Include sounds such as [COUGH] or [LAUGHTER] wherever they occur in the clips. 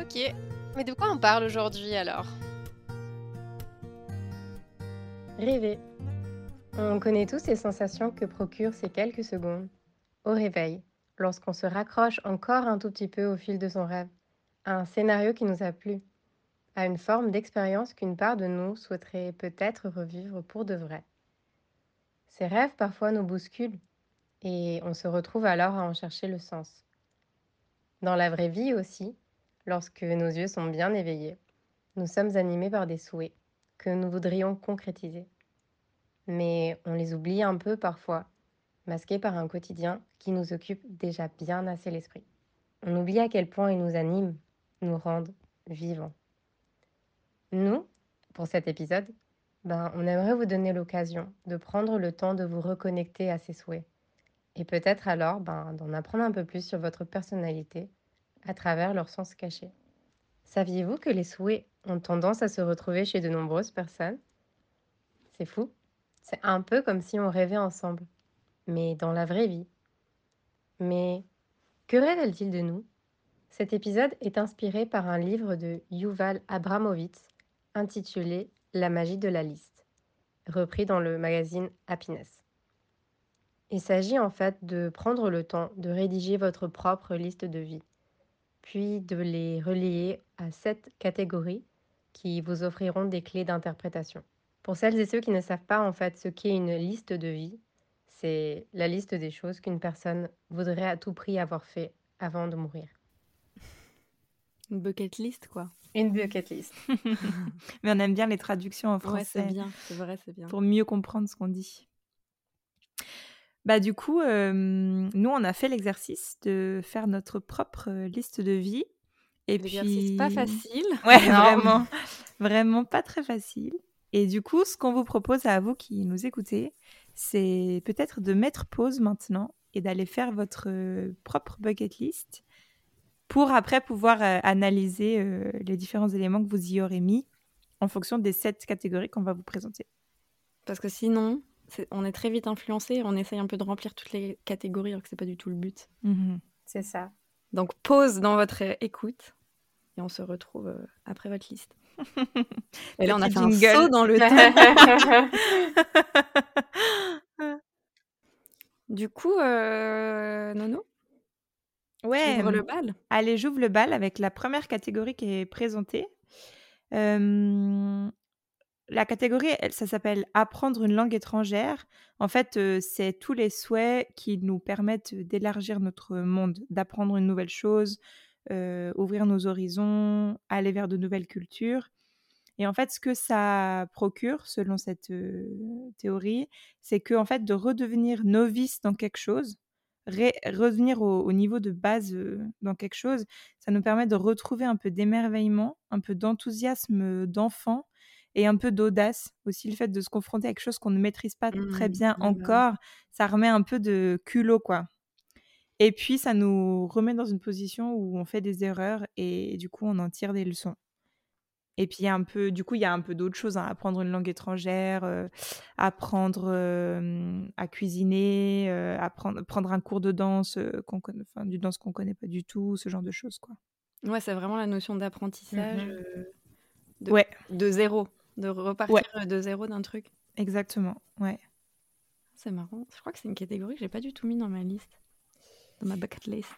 Ok, mais de quoi on parle aujourd'hui alors? Rêver. On connaît tous ces sensations que procurent ces quelques secondes au réveil, lorsqu'on se raccroche encore un tout petit peu au fil de son rêve, à un scénario qui nous a plu, à une forme d'expérience qu'une part de nous souhaiterait peut-être revivre pour de vrai. Ces rêves parfois nous bousculent et on se retrouve alors à en chercher le sens. Dans la vraie vie aussi, Lorsque nos yeux sont bien éveillés, nous sommes animés par des souhaits que nous voudrions concrétiser. Mais on les oublie un peu parfois, masqués par un quotidien qui nous occupe déjà bien assez l'esprit. On oublie à quel point ils nous animent, nous rendent vivants. Nous, pour cet épisode, ben, on aimerait vous donner l'occasion de prendre le temps de vous reconnecter à ces souhaits. Et peut-être alors ben, d'en apprendre un peu plus sur votre personnalité à travers leur sens caché. Saviez-vous que les souhaits ont tendance à se retrouver chez de nombreuses personnes? C'est fou. C'est un peu comme si on rêvait ensemble, mais dans la vraie vie. Mais que révèle-t-il de nous? Cet épisode est inspiré par un livre de Yuval Abramovitz intitulé La magie de la liste, repris dans le magazine Happiness. Il s'agit en fait de prendre le temps de rédiger votre propre liste de vie puis de les relier à sept catégories qui vous offriront des clés d'interprétation. Pour celles et ceux qui ne savent pas en fait ce qu'est une liste de vie, c'est la liste des choses qu'une personne voudrait à tout prix avoir fait avant de mourir. Une bucket list, quoi. Une bucket list. [LAUGHS] Mais on aime bien les traductions en français. c'est bien, c'est vrai, c'est bien. Pour mieux comprendre ce qu'on dit. Bah, du coup, nous, on a fait l'exercice de faire notre propre liste de vie. Et puis, pas facile. [LAUGHS] Ouais, vraiment, vraiment pas très facile. Et du coup, ce qu'on vous propose à vous qui nous écoutez, c'est peut-être de mettre pause maintenant et d'aller faire votre propre bucket list pour après pouvoir analyser les différents éléments que vous y aurez mis en fonction des sept catégories qu'on va vous présenter. Parce que sinon, on est très vite influencé, on essaye un peu de remplir toutes les catégories alors que c'est pas du tout le but. Mmh c'est ça. Donc pause dans votre écoute et on se retrouve euh, après votre liste. [LAUGHS] et là on a fait un saut dans le [LAUGHS] temps. [LAUGHS] du coup, euh, Nono Ouais. J'ouvre le bal. Allez, j'ouvre le bal avec la première catégorie qui est présentée. Euh, la catégorie, ça s'appelle apprendre une langue étrangère. En fait, c'est tous les souhaits qui nous permettent d'élargir notre monde, d'apprendre une nouvelle chose, ouvrir nos horizons, aller vers de nouvelles cultures. Et en fait, ce que ça procure, selon cette théorie, c'est que en fait, de redevenir novice dans quelque chose, revenir au, au, niveau de base dans quelque chose, ça nous permet de retrouver un peu d'émerveillement, un peu d'enthousiasme d'enfant et un peu d'audace aussi le fait de se confronter à quelque chose qu'on ne maîtrise pas très mmh, bien encore ça remet un peu de culot quoi. Et puis ça nous remet dans une position où on fait des erreurs et du coup on en tire des leçons. Et puis il y a un peu du coup il y a un peu d'autres choses hein, apprendre une langue étrangère euh, apprendre à cuisiner euh, apprendre prendre un cours de danse qu'on enfin du danse qu'on connaît pas du tout ce genre de choses quoi. Ouais c'est vraiment la notion d'apprentissage mmh de, ouais. de zéro de repartir de zéro d'un truc. Exactement, ouais. C'est marrant. Je crois que c'est une catégorie que j'ai pas du tout mis dans ma liste, dans ma bucket list.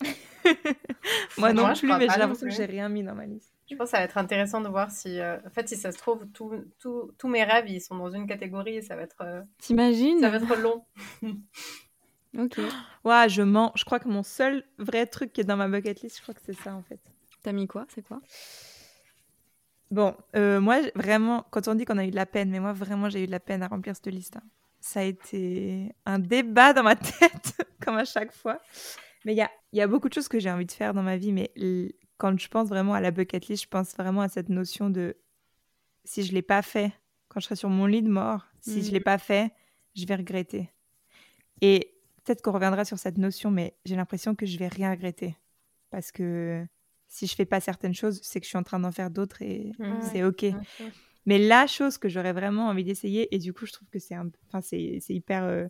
[LAUGHS] Moi non plus, mais j'ai l'impression que j'ai rien mis dans ma liste. Je pense que ça va être intéressant de voir si, euh, en fait, si ça se trouve, tous mes rêves, ils sont dans une catégorie et ça va être. Euh, T'imagines Ça va être long. [LAUGHS] ok. Ouais, je mens. Je crois que mon seul vrai truc qui est dans ma bucket list, je crois que c'est ça en fait. T'as mis quoi? C'est quoi? Bon, euh, moi, vraiment, quand on dit qu'on a eu de la peine, mais moi, vraiment, j'ai eu de la peine à remplir cette liste. Hein. Ça a été un débat dans ma [LAUGHS] tête, comme à chaque fois. Mais il y a, y a, beaucoup de choses que j'ai envie de faire dans ma vie, mais quand je pense vraiment à la bucket list, je pense vraiment à cette notion de si je l'ai pas fait, quand je serai sur mon lit de mort, si je l'ai mmh. pas fait, je vais regretter. Et peut-être qu'on reviendra sur cette notion, mais j'ai l'impression que je vais rien regretter. Parce que si je fais pas certaines choses, c'est que je suis en train d'en faire d'autres et mmh. c'est OK. Mais la chose que j'aurais vraiment envie d'essayer, et du coup, je trouve que c'est enfin, c'est hyper euh,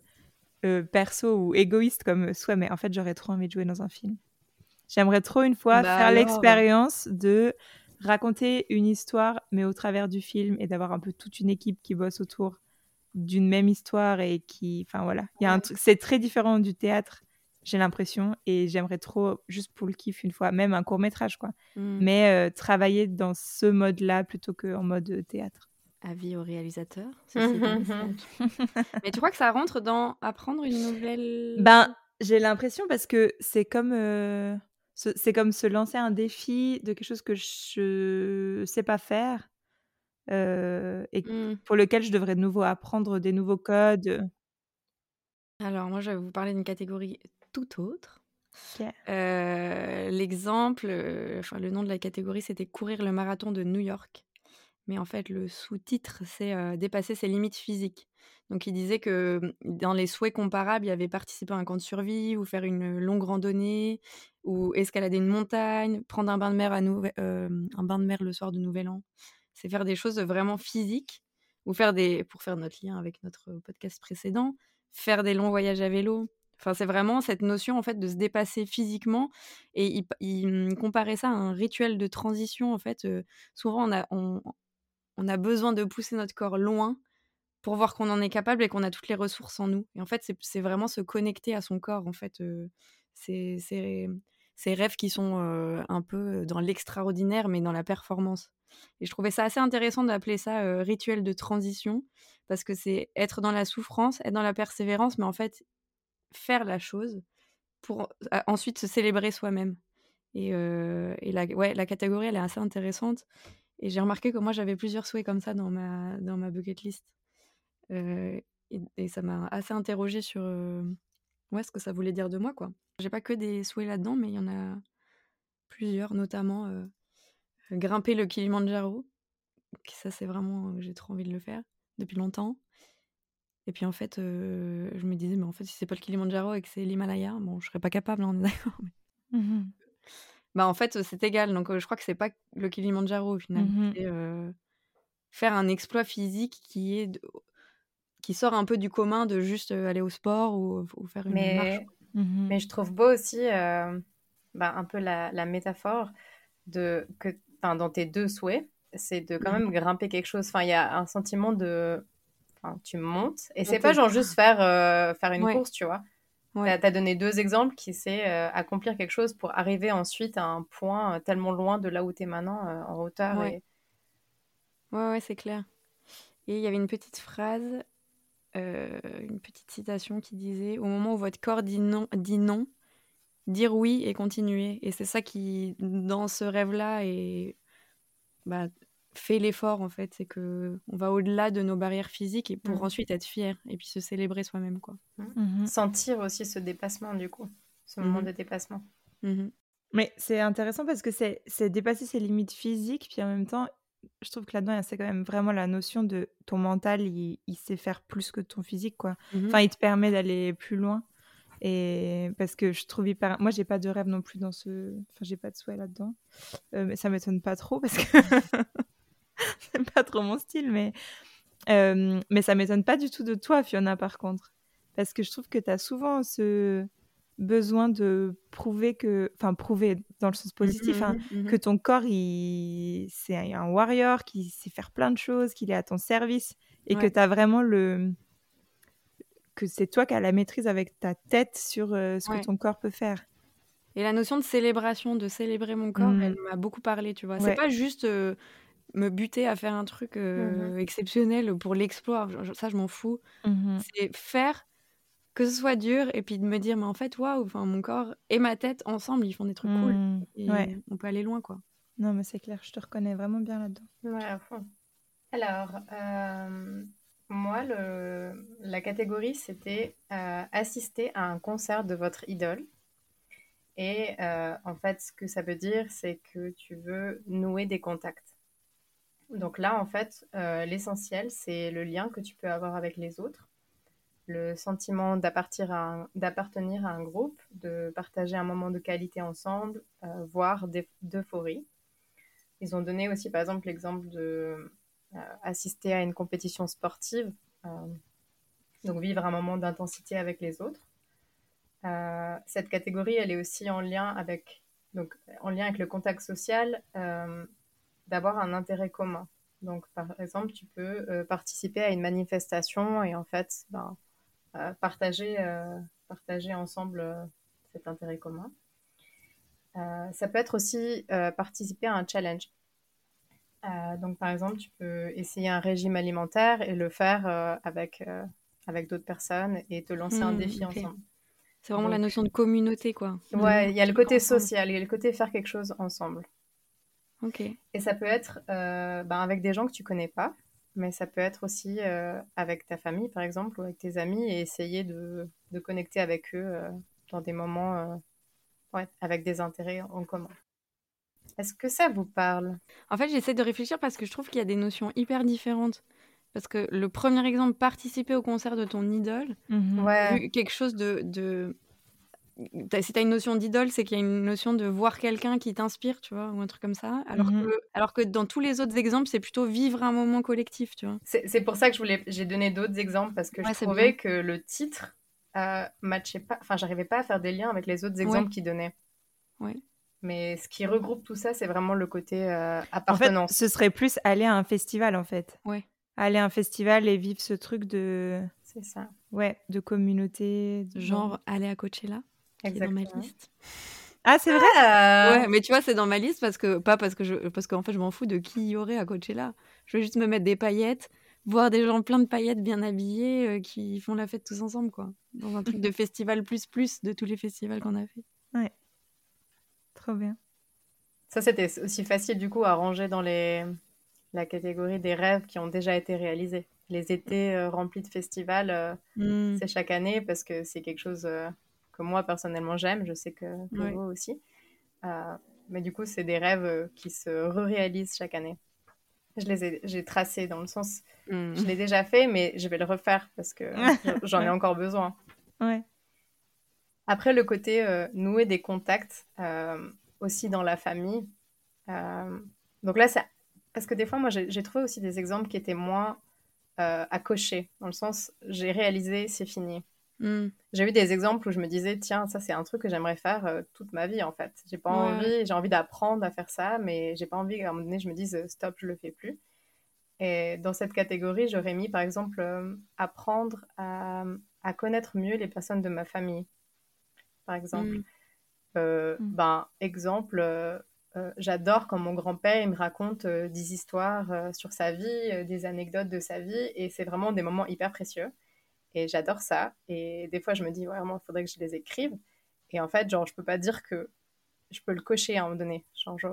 euh, perso ou égoïste comme soit, mais en fait, j'aurais trop envie de jouer dans un film. J'aimerais trop une fois bah faire l'expérience de raconter une histoire, mais au travers du film, et d'avoir un peu toute une équipe qui bosse autour d'une même histoire et qui, enfin voilà, il y a un truc, c'est très différent du théâtre, j'ai l'impression, et j'aimerais trop juste pour le kiff une fois, même un court métrage quoi, mmh. mais euh, travailler dans ce mode-là plutôt qu'en mode théâtre. Avis au réalisateur. [LAUGHS] mais tu crois que ça rentre dans apprendre une nouvelle Ben, j'ai l'impression parce que c'est comme euh, c'est comme se lancer un défi de quelque chose que je sais pas faire euh, et mmh. pour lequel je devrais de nouveau apprendre des nouveaux codes. Alors moi, je vais vous parler d'une catégorie tout autre. Euh, l'exemple, euh, enfin le nom de la catégorie, c'était courir le marathon de New York. Mais en fait, le sous-titre, c'est dépasser ses limites physiques. Donc, il disait que mmh, dans les souhaits comparables, il y avait participer à un camp de survie ou faire une longue randonnée ou escalader une montagne, prendre un bain de mer, à un bain de mer le soir de Nouvel An. C'est faire des choses vraiment physiques ou faire des, pour faire notre lien avec notre podcast précédent, faire des longs voyages à vélo. Enfin, c'est vraiment cette notion en fait de se dépasser physiquement et il, mmh, comparait ça à un rituel de transition en fait. souvent, on a, besoin de pousser notre corps loin pour voir qu'on en est capable et qu'on a toutes les ressources en nous. Et en fait, c'est vraiment se connecter à son corps, en fait. c'est ces rêves qui sont un peu dans l'extraordinaire, mais dans la performance. Et je trouvais ça assez intéressant d'appeler ça rituel de transition, parce que c'est être dans la souffrance, être dans la persévérance, mais en fait, faire la chose pour ensuite se célébrer soi-même. Et, et la, ouais, la catégorie, elle est assez intéressante. Et j'ai remarqué que moi, j'avais plusieurs souhaits comme ça dans ma, dans ma bucket list. Euh, et, ça m'a assez interrogée sur euh, ce que ça voulait dire de moi. quoi. J'ai pas que des souhaits là-dedans, mais il y en a plusieurs, notamment euh, grimper le Kilimanjaro. Ça, c'est vraiment, j'ai trop envie de le faire depuis longtemps. Et puis en fait, je me disais, mais en fait, si c'est pas le Kilimanjaro et que c'est l'Himalaya, bon, je serais pas capable, hein, on est [LAUGHS] d'accord. Mmh bah, en fait, c'est égal. Donc, je crois que c'est pas le Kilimanjaro au final. Mmh c'est faire un exploit physique qui est qui sort un peu du commun de juste aller au sport ou, faire une mais, marche. Mais je trouve beau aussi bah, un peu la, la, métaphore de que dans tes deux souhaits, c'est de quand mmh. même grimper quelque chose. Enfin, il y a un sentiment de tu montes et c'est pas genre juste faire faire une course, tu vois. Tu as, donné deux exemples qui c'est euh, accomplir quelque chose pour arriver ensuite à un point euh, tellement loin de là où tu es maintenant euh, en hauteur. Ouais, ouais, c'est clair. Et il y avait une petite phrase, une petite citation qui disait Au moment où votre corps dit non, dit non dire oui et continuer. Et c'est ça qui, dans ce rêve-là, est bah, fait l'effort en fait, c'est que on va au-delà de nos barrières physiques et pour mmh. ensuite être fier et puis se célébrer soi-même quoi. Mmh. Mmh. Sentir aussi ce dépassement du coup, ce moment de dépassement. Mais c'est intéressant parce que c'est dépasser ses limites physiques puis en même temps je trouve que là-dedans, c'est quand même vraiment la notion de ton mental, il, sait faire plus que ton physique, quoi. Enfin, il te permet d'aller plus loin. Et parce que je trouve hyper. Moi, j'ai pas de rêve non plus dans ce. Enfin, j'ai pas de souhait là-dedans. Euh, mais ça m'étonne pas trop parce que [LAUGHS] c'est pas trop mon style, mais, euh, mais ça m'étonne pas du tout de toi, Fiona, par contre. Parce que je trouve que tu as souvent ce besoin de prouver que, enfin prouver dans le sens positif, hein, mmh mmh que ton corps, il... c'est un warrior qui sait faire plein de choses, qu'il est à ton service et que tu as vraiment le... que c'est toi qui as la maîtrise avec ta tête sur euh, ce que ton corps peut faire. Et la notion de célébration, de célébrer mon corps, elle mmh. m'a beaucoup parlé, tu vois. C'est pas juste euh, me buter à faire un truc mmh euh, exceptionnel pour l'exploit, ça je m'en fous. Mmh c'est faire que ce soit dur et puis de me dire mais en fait waouh, enfin mon corps et ma tête ensemble ils font des trucs cool et on peut aller loin quoi. Non mais c'est clair, je te reconnais vraiment bien là-dedans. Ouais, à fond. Alors euh, moi le la catégorie c'était euh, assister à un concert de votre idole. Et en fait, ce que ça veut dire, c'est que tu veux nouer des contacts. Donc là, en fait, l'essentiel, c'est le lien que tu peux avoir avec les autres le sentiment d'appartenir à, un groupe, de partager un moment de qualité ensemble, euh, voire d'euphorie. Ils ont donné aussi, par exemple, l'exemple de euh, assister à une compétition sportive, euh, donc vivre un moment d'intensité avec les autres. cette catégorie, elle est aussi en lien avec, donc, en lien avec le contact social, d'avoir un intérêt commun. Donc, par exemple, tu peux participer à une manifestation et en fait, ben, partager, euh, partager ensemble euh, cet intérêt commun. Euh, ça peut être aussi participer à un challenge. donc, par exemple, tu peux essayer un régime alimentaire et le faire avec, avec d'autres personnes et te lancer un hmm, défi ensemble. C'est vraiment la notion de communauté, quoi. Ouais, il y a le côté social, il y a le côté faire quelque chose ensemble. Ok. Et ça peut être ben, avec des gens que tu connais pas mais ça peut être aussi euh, avec ta famille, par exemple, ou avec tes amis, et essayer de, de connecter avec eux euh, dans des moments euh, ouais, avec des intérêts en commun. Est-ce que ça vous parle? En fait, j'essaie de réfléchir parce que je trouve qu'il y a des notions hyper différentes. Parce que le premier exemple, participer au concert de ton idole, mmh ouais. quelque chose de, de si tu as une notion d'idole, c'est qu'il y a une notion de voir quelqu'un qui t'inspire, tu vois, ou un truc comme ça. Alors, mmh que, alors que dans tous les autres exemples, c'est plutôt vivre un moment collectif, tu vois. C'est pour ça que je voulais, j'ai donné d'autres exemples parce que je trouvais que le titre euh, matchait pas, enfin, j'arrivais pas à faire des liens avec les autres exemples qu'il donnait. Ouais. Mais ce qui regroupe tout ça, c'est vraiment le côté euh, appartenance. En fait, ce serait plus aller à un festival, en fait. Ouais. Aller à un festival et vivre ce truc de. C'est ça. Ouais, de communauté. Genre aller à Coachella dans ma liste. Ah, c'est vrai? Ah! Ouais, mais tu vois, c'est dans ma liste parce que pas parce que je parce qu'en fait, je m'en fous de qui y aurait à Coachella. Je veux juste me mettre des paillettes, voir des gens plein de paillettes bien habillés euh, qui font la fête tous ensemble quoi. Dans un truc de [LAUGHS] festival plus plus de tous les festivals qu'on a fait. Ouais. Trop bien. Ça c'était aussi facile du coup à ranger dans les la catégorie des rêves qui ont déjà été réalisés. Les étés euh, remplis de festivals, euh, mmh. c'est chaque année parce que c'est quelque chose moi personnellement j'aime, je sais que, vous aussi. Euh, mais du coup, c'est des rêves euh, qui se réalisent chaque année. Je les ai, j'ai tracés dans le sens, je l'ai déjà fait, mais je vais le refaire parce que [LAUGHS] j'en ai encore besoin. Ouais. Après, le côté euh, nouer des contacts aussi dans la famille. donc là, c'est parce que des fois, moi, j'ai trouvé aussi des exemples qui étaient moins à cocher, dans le sens, j'ai réalisé, c'est fini. Hmm. J'ai eu des exemples où je me disais, tiens, ça c'est un truc que j'aimerais faire euh, toute ma vie en fait. J'ai pas envie, j'ai envie d'apprendre à faire ça, mais j'ai pas envie qu'à un moment donné je me dise, euh, stop, je le fais plus. Et dans cette catégorie, j'aurais mis par exemple euh, apprendre à, à, connaître mieux les personnes de ma famille. Par exemple. Hmm. Hmm. Ben, exemple, j'adore quand mon grand-père me raconte des histoires sur sa vie, des anecdotes de sa vie, et c'est vraiment des moments hyper précieux. Et j'adore ça. Et des fois, je me dis, vraiment, il faudrait que je les écrive. Et en fait, genre, je peux pas dire que je peux le cocher à un moment donné.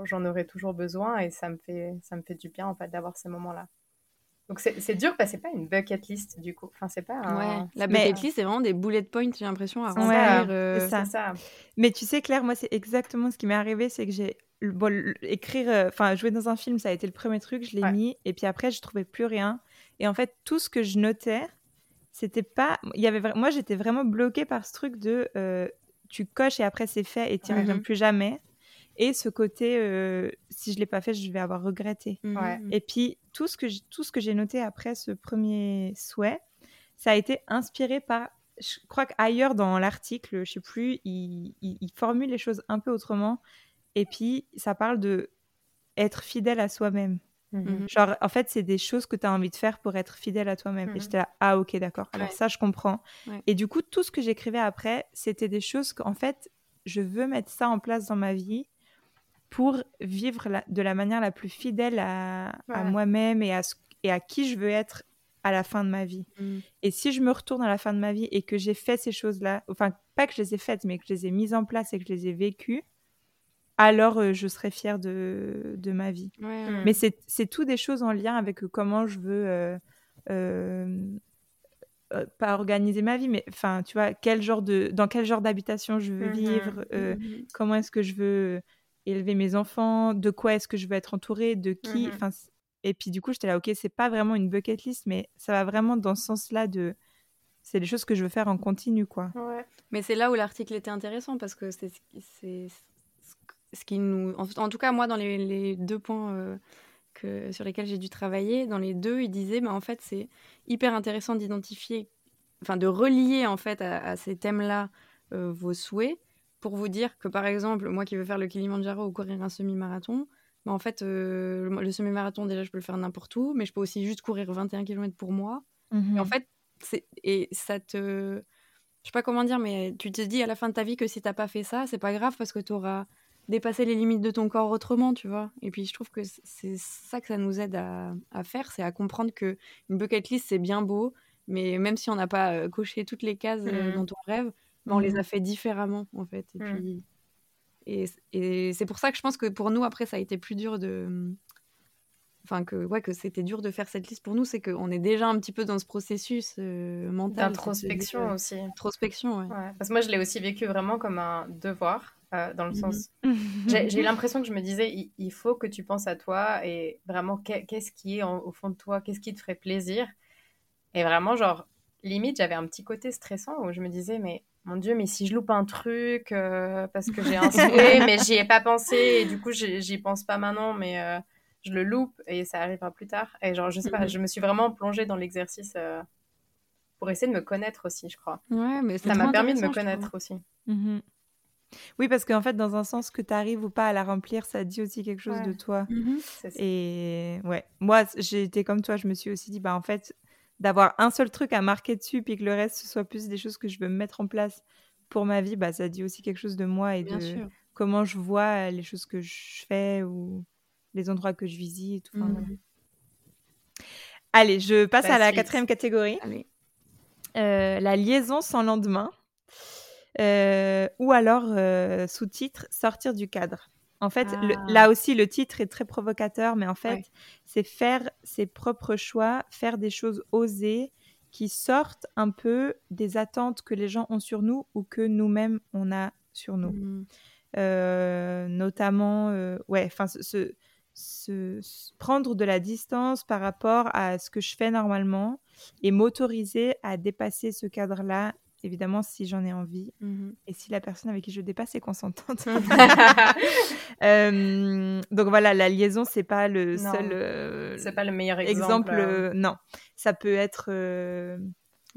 J'en aurai toujours besoin et ça me fait, ça me fait du bien, en fait, d'avoir ces moments-là. Donc c'est dur parce que c'est pas une bucket list du coup. Enfin c'est pas. Ouais. La bucket list c'est vraiment des bullet points j'ai l'impression à remplir. Euh, ça. Mais tu sais Claire moi c'est exactement ce qui m'est arrivé c'est que j'ai bon, écrire euh, enfin jouer dans un film ça a été le premier truc je l'ai mis et puis après je trouvais plus rien et en fait tout ce que je notais c'était pas. Il y avait Moi, j'étais vraiment bloquée par ce truc de euh, tu coches et après c'est fait et tu n'y reviens mmh plus jamais. Et ce côté, euh, si je l'ai pas fait, je vais avoir regretté. Mmh et puis, tout ce que tout ce que j'ai noté après ce premier souhait, ça a été inspiré par. Je crois qu'ailleurs dans l'article, je sais plus, il, il, formule les choses un peu autrement. Et puis, ça parle de être fidèle à soi-même. Mmh Genre, en fait, c'est des choses que tu as envie de faire pour être fidèle à toi-même. Et mmh j'étais là, ah ok, d'accord. Alors ça, je comprends. Et du coup, tout ce que j'écrivais après, c'était des choses qu'en fait, je veux mettre ça en place dans ma vie pour vivre de la manière la plus fidèle à, moi-même et à, et à qui je veux être à la fin de ma vie. Mmh. Et si je me retourne à la fin de ma vie et que j'ai fait ces choses-là, enfin, pas que je les ai faites, mais que je les ai mises en place et que je les ai vécues, alors euh, je serai fière de, de ma vie. Mais c'est tout des choses en lien avec comment je veux euh, euh, pas organiser ma vie, mais enfin, tu vois, quel genre de, dans quel genre d'habitation je veux Mmh vivre, mh. mmh comment est-ce que je veux élever mes enfants, de quoi est-ce que je veux être entourée, de qui, Mmh enfin, et puis du coup, j'étais là, ok, c'est pas vraiment une bucket list, mais ça va vraiment dans ce sens-là de, c'est des choses que je veux faire en continu, quoi. Ouais. Mais c'est là où l'article était intéressant parce que c'est ce qui nous, en, en, tout cas moi dans les, les deux points euh, que, sur lesquels j'ai dû travailler, dans les deux, il disait, bah, en fait, c'est hyper intéressant d'identifier, enfin, de relier, en fait, à, à ces thèmes-là euh, vos souhaits pour vous dire que, par exemple, moi qui veux faire le Kilimanjaro ou courir un semi-marathon, bah, en fait, euh, le, le semi-marathon, déjà, je peux le faire n'importe où, mais je peux aussi juste courir 21 km pour moi. Mhm. Et en fait, et ça te... Je sais pas comment dire, mais tu te dis à la fin de ta vie que si t'as pas fait ça, c'est pas grave parce que tu auras dépasser les limites de ton corps autrement, tu vois. Et puis je trouve que c'est ça que ça nous aide à, à faire, c'est à comprendre que une bucket list c'est bien beau, mais même si on n'a pas euh, coché toutes les cases euh, Mmh. dont on rêve, bah, on les Mhm. a fait différemment en fait. Et Mmh. puis et, et c'est pour ça que je pense que pour nous après ça a été plus dur de enfin que ouais que c'était dur de faire cette liste pour nous c'est qu'on est déjà un petit peu dans ce processus euh, mental D'introspection euh, aussi. introspection ouais. Ouais. Parce que moi, je l'ai aussi vécu vraiment comme un devoir, euh, dans le Mhm. sens. [LAUGHS] J'ai l'impression que je me disais, il, il faut que tu penses à toi et vraiment, qu'est- qu'est-ce qui est en- au fond de toi, qu'est-ce qui te ferait plaisir? Et vraiment, genre, limite, j'avais un petit côté stressant où je me disais, mais mon Dieu, mais si je loupe un truc euh, parce que j'ai un [LAUGHS] souhait, mais j'y ai pas pensé et du coup, j'y pense pas maintenant, mais euh, je le loupe et ça arrivera plus tard. Et genre, je sais pas, Mhm. je me suis vraiment plongée dans l'exercice pour essayer de me connaître aussi, je crois. Ouais, mais Ça m'a permis de me connaître aussi. Mhm. Oui, parce qu'en fait, dans un sens que tu arrives ou pas à la remplir, ça dit aussi quelque chose Ouais. de toi. Ça. Et ouais, moi, j'ai été comme toi, je me suis aussi dit, bah en fait, d'avoir un seul truc à marquer dessus, puis que le reste, ce soit plus des choses que je veux mettre en place pour ma vie, bah ça dit aussi quelque chose de moi et Bien de sûr. comment je vois les choses que je fais ou les endroits que je visite. Enfin, voilà. Allez, je passe à la quatrième catégorie. Euh, la liaison sans lendemain. Euh, ou alors, euh, sous-titre, sortir du cadre. En fait, le- Ah. là aussi, le titre est très provocateur, mais en fait, Ouais. c'est faire ses propres choix, faire des choses osées qui sortent un peu des attentes que les gens ont sur nous ou que nous-mêmes on a sur nous. Mhm. Euh, notamment, ouais, enfin, se- prendre de la distance par rapport à ce que je fais normalement et m'autoriser à dépasser ce cadre-là, évidemment, si j'en ai envie Mhm. et si la personne avec qui je dépasse est consentante. [LAUGHS] [LAUGHS] Euh, donc voilà, la liaison, c'est pas le Non, seul euh, C'est pas le meilleur exemple. exemple. euh. non, ça peut être. euh,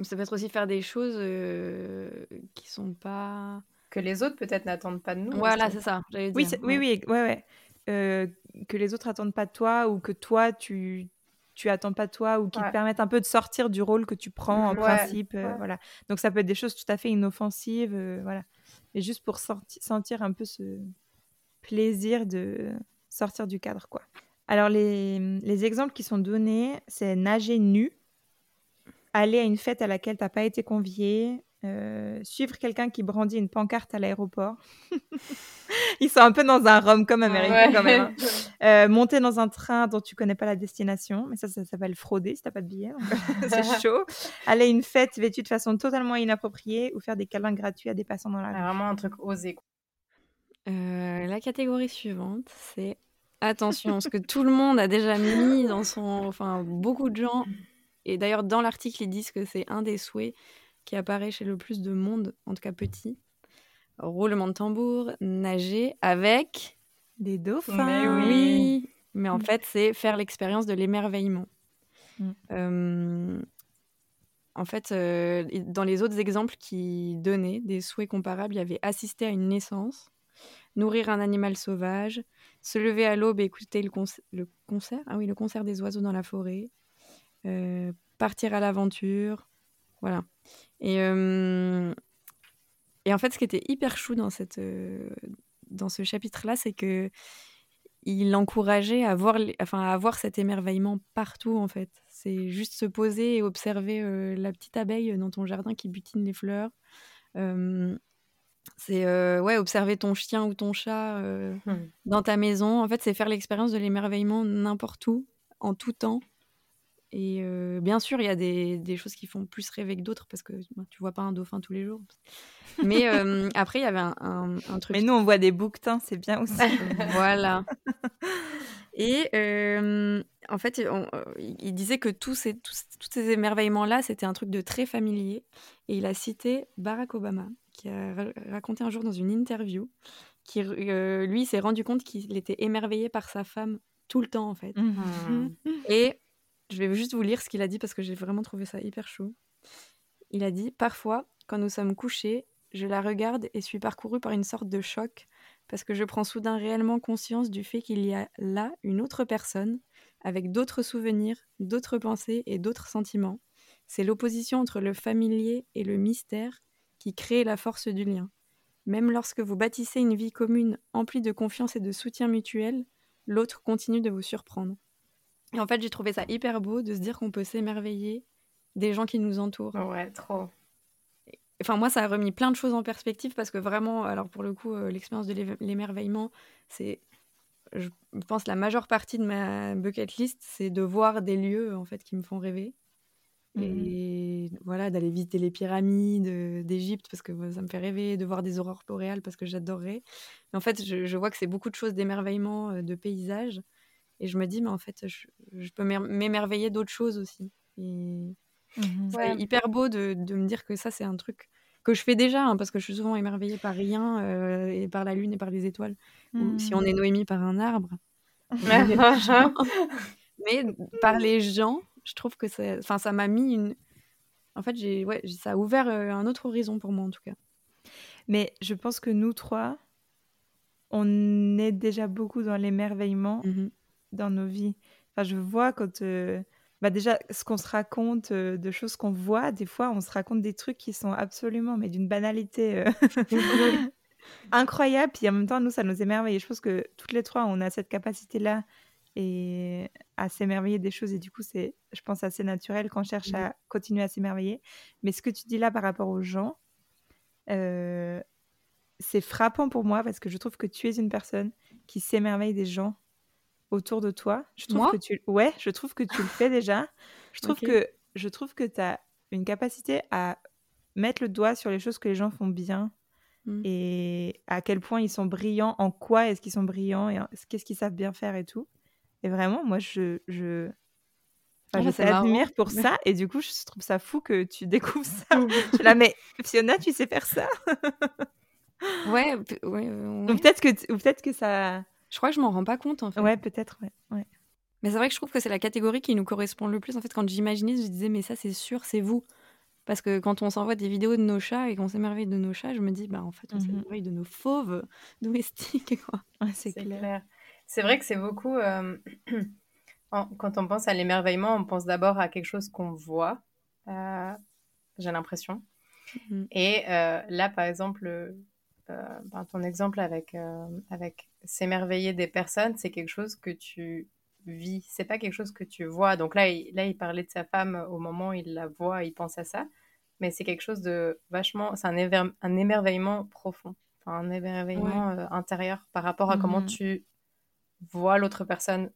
Ça peut être aussi faire des choses euh, qui sont pas. Que les autres peut-être n'attendent pas de nous. Voilà, c'est ça. j'allais Oui, oui, oui, ouais, ouais. Euh, que les autres attendent pas de toi ou que toi tu tu attends pas de toi ou qui Ouais. te permettent un peu de sortir du rôle que tu prends en Ouais, principe, euh, ouais. voilà. Donc ça peut être des choses tout à fait inoffensives, euh, voilà. Mais juste pour sorti- sentir un peu ce plaisir de sortir du cadre, quoi. Alors les, les exemples qui sont donnés, c'est nager nu, aller à une fête à laquelle t'as pas été convié, euh, suivre quelqu'un qui brandit une pancarte à l'aéroport. [LAUGHS] Ils sont un peu dans un rom-com américain Ouais. quand même. hein. [LAUGHS] Euh, monter dans un train dont tu connais pas la destination, mais ça, ça s'appelle frauder si t'as pas de billet. [LAUGHS] c'est chaud. Aller à une fête vêtue de façon totalement inappropriée ou faire des câlins gratuits à des passants dans la Ah, rue. Vraiment un truc osé. Euh, la catégorie suivante, c'est attention, ce que tout le monde a déjà mis dans son. Enfin, beaucoup de gens. Et d'ailleurs, dans l'article, ils disent que c'est un des souhaits qui apparaît chez le plus de monde, en tout cas petit. Roulement de tambour, nager avec. Des dauphins. Mais Oui, mais en fait, c'est faire l'expérience de l'émerveillement. Mm. Euh, en fait, euh, dans les autres exemples qui donnaient des souhaits comparables, il y avait assister à une naissance, nourrir un animal sauvage, se lever à l'aube et écouter le, le concert, ah oui, le concert des oiseaux dans la forêt, euh, partir à l'aventure, voilà. Et, euh, et en fait, ce qui était hyper chou dans, cette, euh, dans ce chapitre-là, c'est que il encourageait à voir, les- enfin, à avoir cet émerveillement partout, en fait. C'est juste se poser et observer euh, la petite abeille dans ton jardin qui butine les fleurs. C'est ouais, observer ton chien ou ton chat Hmm. dans ta maison. En fait, c'est faire l'expérience de l'émerveillement n'importe où, en tout temps. Et bien sûr, il y a des, des, choses qui font plus rêver que d'autres parce que bah, tu vois pas un dauphin tous les jours. Mais [LAUGHS] après, il y avait un, un, truc. Mais nous, on voit des bouquetins, c'est bien aussi. [LAUGHS] voilà. [LAUGHS] Et en fait, il disait que tous ces, tous, ces émerveillements-là, c'était un truc de très familier. Et il a cité Barack Obama, qui a raconté un jour dans une interview, qui lui s'est rendu compte qu'il était émerveillé par sa femme tout le temps, en fait. Mmh. Et je vais juste vous lire ce qu'il a dit parce que j'ai vraiment trouvé ça hyper chaud. Il a dit Parfois, quand nous sommes couchés, je la regarde et suis parcouru par une sorte de choc parce que je prends soudain réellement conscience du fait qu'il y a là une autre personne avec d'autres souvenirs, d'autres pensées et d'autres sentiments. C'est l'opposition entre le familier et le mystère qui crée la force du lien. Même lorsque vous bâtissez une vie commune emplie de confiance et de soutien mutuel, l'autre continue de vous surprendre. Et en fait, j'ai trouvé ça hyper beau de se dire qu'on peut s'émerveiller des gens qui nous entourent. Ouais, trop. Enfin, moi, ça a remis plein de choses en perspective parce que vraiment, alors pour le coup, euh, l'expérience de l'émerveillement, c'est, je pense, la majeure partie de ma bucket list, c'est de voir des lieux en fait qui me font rêver. Mmh Et voilà, d'aller visiter les pyramides euh, d'Égypte parce que ça me fait rêver, de voir des aurores boréales parce que j'adorerais. Mais en fait, je, je vois que c'est beaucoup de choses d'émerveillement, euh, de paysages. Et je me dis, mais en fait, je, peux m'émerveiller d'autres choses aussi. Et mmh c'est hyper beau de, de, me dire que ça, c'est un truc que je fais déjà, hein, parce que je suis souvent émerveillée par rien, euh, et par la lune et par les étoiles. Ou si on est mmh. Noémie par un arbre. [LAUGHS] [LAUGHS] mais par les gens, je trouve que ça, enfin, ça m'a mis une. En fait, j'ai, ouais, ça a ouvert euh, un autre horizon pour moi, en tout cas. Mais je pense que nous trois, on est déjà beaucoup dans l'émerveillement. Mmh dans nos vies. Enfin, je vois quand. Euh, bah déjà, ce qu'on se raconte, euh, de choses qu'on voit, des fois, on se raconte des trucs qui sont absolument, mais d'une banalité euh, [LAUGHS] incroyable. Puis en même temps, nous, ça nous émerveille. Et je pense que toutes les trois, on a cette capacité-là et à s'émerveiller des choses. Et du coup, c'est, je pense, assez naturel qu'on cherche à continuer à s'émerveiller. Mais ce que tu dis là par rapport aux gens, c'est frappant pour moi parce que je trouve que tu es une personne qui s'émerveille des gens autour de toi. Je trouve que tu ouais, je trouve que tu le fais déjà. [LAUGHS] Je trouve que je trouve que tu as une capacité à mettre le doigt sur les choses que les gens font bien mmh. et à quel point ils sont brillants, en quoi est-ce qu'ils sont brillants et qu'est-ce qu'ils savent bien faire et tout. Et vraiment, moi je je Enfin, je t'admire pour [LAUGHS] ça et du coup je trouve ça fou que tu découvres [LAUGHS] ça. je la mais Fiona, tu sais faire ça? Ouais, ouais, peut-être que peut-être que ça je crois que je m'en rends pas compte en fait. Ouais, peut-être, ouais. Mais c'est vrai que je trouve que c'est la catégorie qui nous correspond le plus. En fait, quand j'imaginais, je disais, mais ça, c'est sûr, c'est vous. Parce que quand on s'envoie des vidéos de nos chats et qu'on s'émerveille de nos chats, je me dis, bah en fait, on mmh s'émerveille de nos fauves [LAUGHS] domestiques. [LAUGHS] C'est clair. C'est vrai que c'est beaucoup. Euh, [CLEARS THROAT] quand on pense à l'émerveillement, on pense d'abord à quelque chose qu'on voit, euh, j'ai l'impression. Mmh et euh, là, par exemple, ben, ton exemple avec, avec s'émerveiller des personnes, c'est quelque chose que tu vis. C'est pas quelque chose que tu vois. Donc là, il, là, il parlait de sa femme au moment où il la voit, il pense à ça. Mais c'est quelque chose de vachement. C'est un, un, émerveillement profond. Enfin, un émerveillement euh, intérieur par rapport à comment mhm. tu vois l'autre personne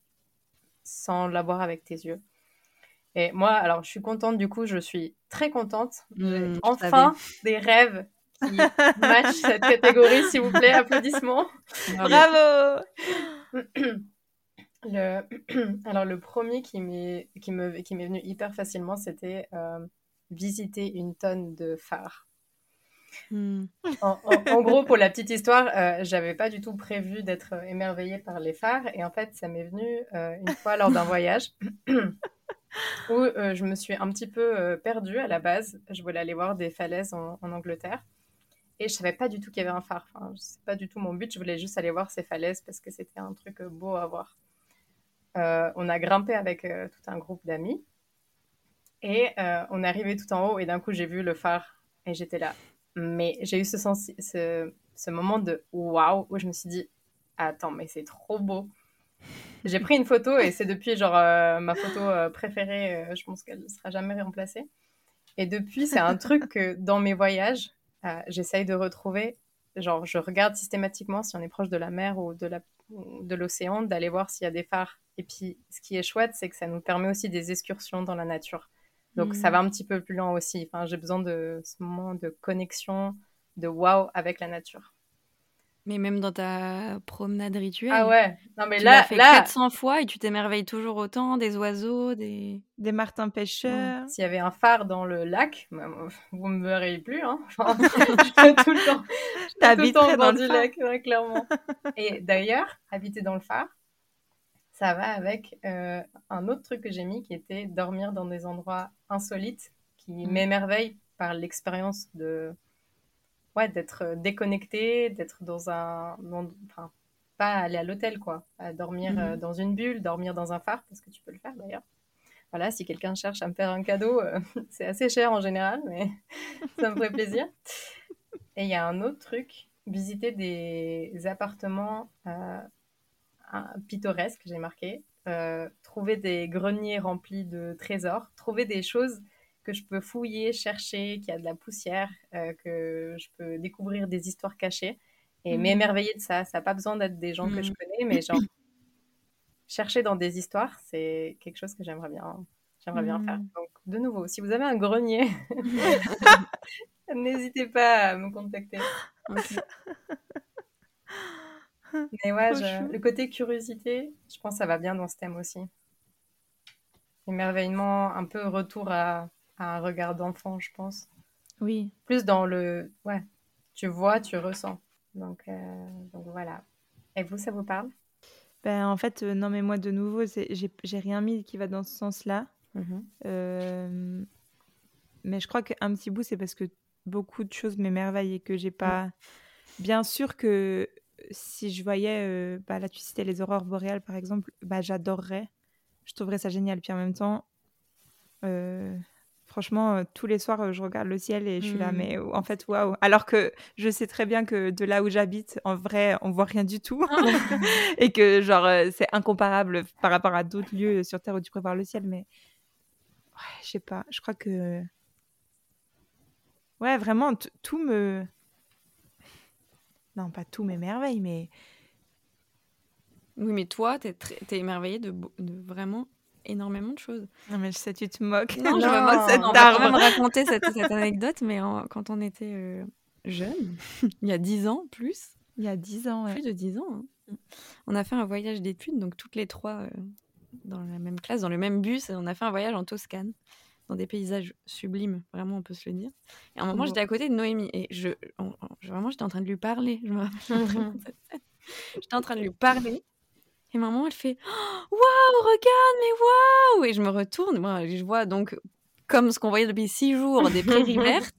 sans la voir avec tes yeux. Et moi, alors, je suis contente, du coup, je suis très contente. Mmh, enfin des rêves qui match cette catégorie, s'il vous plaît. Applaudissements. Bravo. Le... [CLEARS THROAT] Alors, le premier qui m'est qui me... qui m'est venu hyper facilement, c'était euh, visiter une tonne de phares. Hmm. En, gros, pour la petite histoire, euh, j'avais pas du tout prévu d'être émerveillée par les phares. Et en fait, ça m'est venu euh, une fois lors d'un voyage [LAUGHS] où je me suis un petit peu perdue à la base. Je voulais aller voir des falaises en Angleterre. Et je savais pas du tout qu'il y avait un phare. Enfin, c'est pas du tout mon but. Je voulais juste aller voir ces falaises parce que c'était un truc euh, beau à voir. Euh, on a grimpé avec euh, tout un groupe d'amis. Et on est arrivé tout en haut et d'un coup j'ai vu le phare et j'étais là. Mais j'ai eu ce, moment de waouh où je me suis dit attends mais c'est trop beau. J'ai pris une photo et c'est depuis genre ma photo préférée. je pense qu'elle ne sera jamais remplacée. Et depuis c'est un truc que dans mes voyages euh, j'essaye de retrouver, genre je regarde systématiquement si on est proche de la mer ou de l'océan, d'aller voir s'il y a des phares Et puis, ce qui est chouette, c'est que ça nous permet aussi des excursions dans la nature. Donc, ça va mm. un petit peu plus loin aussi. Enfin, j'ai besoin de ce moment de connexion, de wow avec la nature. Mais même dans ta promenade rituelle. Ah ouais. Non mais tu là, fait là... 400 fois et tu t'émerveilles toujours autant des oiseaux, des des martins pêcheurs. S'il y avait un phare dans le lac, bah, [LAUGHS] vous me verriez plus hein. [LAUGHS] Enfin, [LAUGHS] je tout le temps. T'habiterais dans, dans du lac, clairement. Et d'ailleurs, habiter dans le phare, ça va avec euh, un autre truc que j'ai mis qui était dormir dans des endroits insolites qui mmh. m'émerveillent par l'expérience de ouais, d'être euh, déconnecté, d'être dans un. enfin, pas aller à l'hôtel, quoi. À dormir euh, mhm. dans une bulle, dormir dans un phare, parce que tu peux le faire d'ailleurs. Voilà, si quelqu'un cherche à me faire un cadeau, euh, [LAUGHS] c'est assez cher en général, mais [LAUGHS] ça me ferait plaisir. Et il y a un autre truc, visiter des appartements pittoresques, j'ai marqué, trouver des greniers remplis de trésors, trouver des choses que je peux fouiller, chercher, qu'il y a de la poussière, euh, que je peux découvrir des histoires cachées et mm. m'émerveiller de ça. Ça n'a pas besoin d'être des gens que je mm. connais, mais genre chercher dans des histoires, c'est quelque chose que j'aimerais bien, j'aimerais bien faire. Mm. Donc, de nouveau, si vous avez un grenier, [LAUGHS] n'hésitez pas à me contacter. Mais ouais, le côté curiosité, je pense que ça va bien dans ce thème aussi. Émerveillement, un peu retour à un regard d'enfant, je pense. Oui. Plus dans le. Ouais, tu vois, tu ressens. Donc, euh, donc voilà. Et vous, ça vous parle? Ben, En fait, euh, non, mais moi, de nouveau, j'ai rien mis qui va dans ce sens-là. Mhm. Euh, mais je crois qu'un petit bout, c'est parce que beaucoup de choses m'émerveillent et que j'ai pas. Bien sûr que si je voyais, bah, là, tu citais les aurores boréales, par exemple, bah, j'adorerais. Je trouverais ça génial. Puis en même temps, Franchement, euh, tous les soirs, euh, je regarde le ciel et je suis là, mmh. mais en fait, waouh. Alors que je sais très bien que de là où j'habite, en vrai, on voit rien du tout. Ah. [LAUGHS] et que, genre, euh, c'est incomparable par rapport à d'autres lieux sur Terre où tu peux voir le ciel. Mais, ouais, je sais pas. Je crois que. Ouais, vraiment, tout me. Non, pas tout m'émerveille, mais. Oui, mais toi, t'es es émerveillé de, de vraiment énormément de choses. Non, mais sais, tu te moques. Non, [LAUGHS] je me moque cette On va quand raconter cette, cette anecdote, mais quand on était euh, jeune, [LAUGHS] il y a dix ans plus. Il y a dix ans, Plus de dix ans. Hein. On a fait un voyage d'études, donc toutes les trois euh, dans la même classe, dans le même bus, et on a fait un voyage en Toscane, dans des paysages sublimes, vraiment, on peut se le dire. Et à un moment, j'étais à côté de Noémie, et je, vraiment, j'étais en train de lui parler. Je me [LAUGHS] J'étais en train de lui parler. Et maman, elle fait Waouh, regarde, mais waouh Et je me retourne, moi, je vois donc, comme ce qu'on voyait depuis six jours, des prairies [LAUGHS] vertes,